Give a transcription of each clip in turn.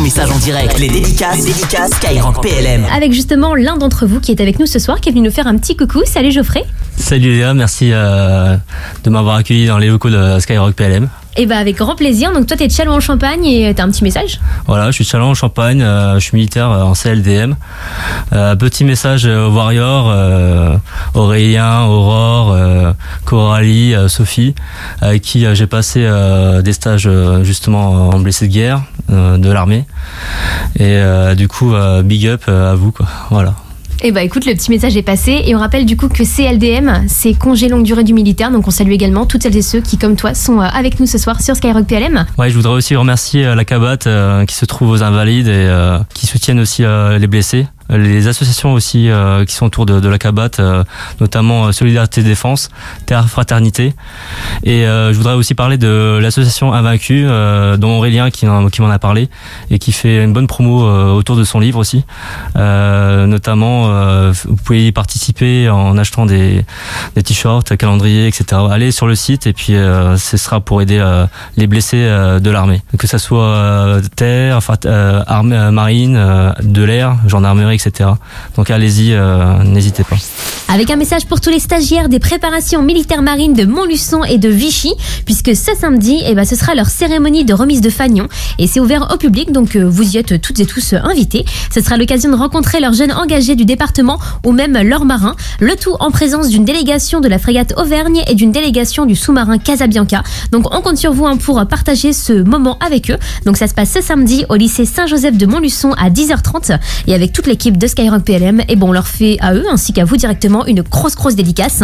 ton message en direct. Les dédicaces, les dédicaces Skyrock PLM. Avec justement l'un d'entre vous qui est avec nous ce soir, qui est venu nous faire un petit coucou. Salut Geoffrey. Salut Léa, merci euh, de m'avoir accueilli dans les locaux de Skyrock PLM. Et bah avec grand plaisir. Donc toi t'es de Chalon en Champagne et t'as un petit message? Voilà, je suis de Chalon en Champagne, euh, je suis militaire euh, en CLDM. Euh, petit message euh, aux Warriors, euh, Aurélien, Aurore, euh, Coralie, euh, Sophie, avec qui euh, j'ai passé euh, des stages euh, justement en blessé de guerre euh, de l'armée. Et euh, du coup, euh, big up euh, à vous quoi. Voilà. Et bah écoute, le petit message est passé et on rappelle du coup que CLDM, c'est congé longue durée du militaire. Donc on salue également toutes celles et ceux qui, comme toi, sont euh, avec nous ce soir sur Skyrock PLM. Ouais, je voudrais aussi remercier euh, la Cabat euh, qui se trouve aux Invalides et qui soutiennent aussi les blessés. Les associations aussi euh, qui sont autour de, la Cabat, euh, notamment euh, Solidarité Défense, Terre Fraternité. Et je voudrais aussi parler de l'association Invaincu, dont Aurélien qui, en- qui m'en a parlé et qui fait une bonne promo autour de son livre aussi. Notamment, vous pouvez y participer en achetant des, t-shirts, calendriers, etc. Allez sur le site et puis ce sera pour aider les blessés de l'armée, que ça soit terre, armée, marine, de l'air, gendarmerie, Donc allez-y, euh, n'hésitez pas. Avec un message pour tous les stagiaires des préparations militaires marines de Montluçon et de Vichy, puisque ce samedi, eh ben, ce sera leur cérémonie de remise de fanion et c'est ouvert au public, donc euh, vous y êtes toutes et tous euh, invités. Ce sera l'occasion de rencontrer leurs jeunes engagés du département ou même leurs marins, le tout en présence d'une délégation de la frégate Auvergne et d'une délégation du sous-marin Casabianca. Donc on compte sur vous hein, pour partager ce moment avec eux. Donc ça se passe ce samedi au lycée Saint-Joseph de Montluçon à 10h30 et avec toute l'équipe de Skyrock PLM, et bon on leur fait à eux ainsi qu'à vous directement une grosse grosse dédicace.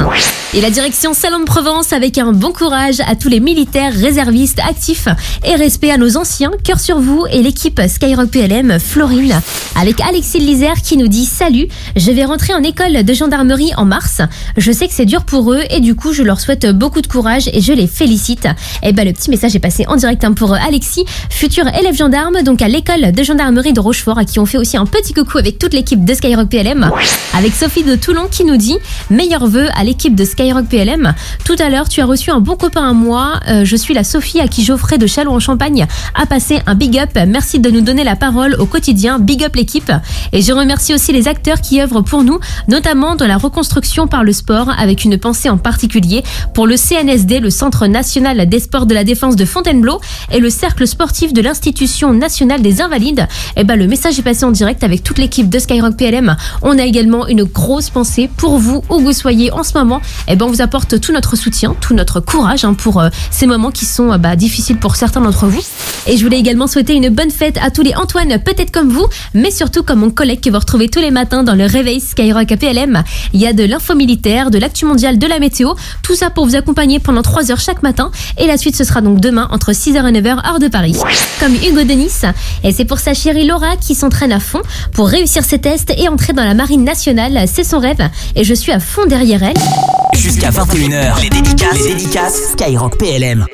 Et la direction Salon de Provence avec un bon courage à tous les militaires, réservistes, actifs et respect à nos anciens. Cœur sur vous et l'équipe Skyrock PLM Florine avec Alexis Lisère qui nous dit salut, je vais rentrer en école de gendarmerie en mars. Je sais que c'est dur pour eux et du coup je leur souhaite beaucoup de courage et je les félicite. Et ben le petit message est passé en direct hein, pour Alexis, futur élève gendarme donc à l'école de gendarmerie de Rochefort à qui on fait aussi un petit coucou avec toute l'équipe de Skyrock PLM. Avec Sophie de Toulon qui nous dit meilleurs vœux à l'équipe de Skyrock PLM. Tout à l'heure tu as reçu un bon copain à moi. Euh, je suis la Sophie à qui Geoffrey de Chalon en Champagne a passé un big up. Merci de nous donner la parole au quotidien. Big up l'équipe. Et je remercie aussi les acteurs qui œuvrent pour nous, notamment dans la reconstruction par le sport, avec une pensée en particulier pour le CNSD, le Centre national des sports de la défense de Fontainebleau, et le cercle sportif de l'Institution nationale des invalides. Et ben le message est passé en direct avec toute l'équipe de Skyrock PLM. On a également une grosse pensée pour vous où vous soyez en ce moment. Et ben on vous apporte tout notre soutien, tout notre courage hein, pour euh, ces moments qui sont euh, bah, difficiles pour certains d'entre vous. Et je voulais également souhaiter une bonne fête à tous les Antoine, peut-être comme vous, mais surtout comme mon collègue que vous retrouvez tous les matins dans le réveil Skyrock PLM. Il y a de l'info militaire, de l'actu mondiale, de la météo, tout ça pour vous accompagner pendant 3 heures chaque matin. Et la suite, ce sera donc demain entre 6h et 9h, heure de Paris. Comme Hugo Denis. Et c'est pour sa chérie Laura qui s'entraîne à fond pour réussir ses tests et entrer dans la marine nationale. C'est son rêve. Et je suis à fond derrière elle. Jusqu'à 21h, les dédicaces, les dédicaces Skyrock PLM.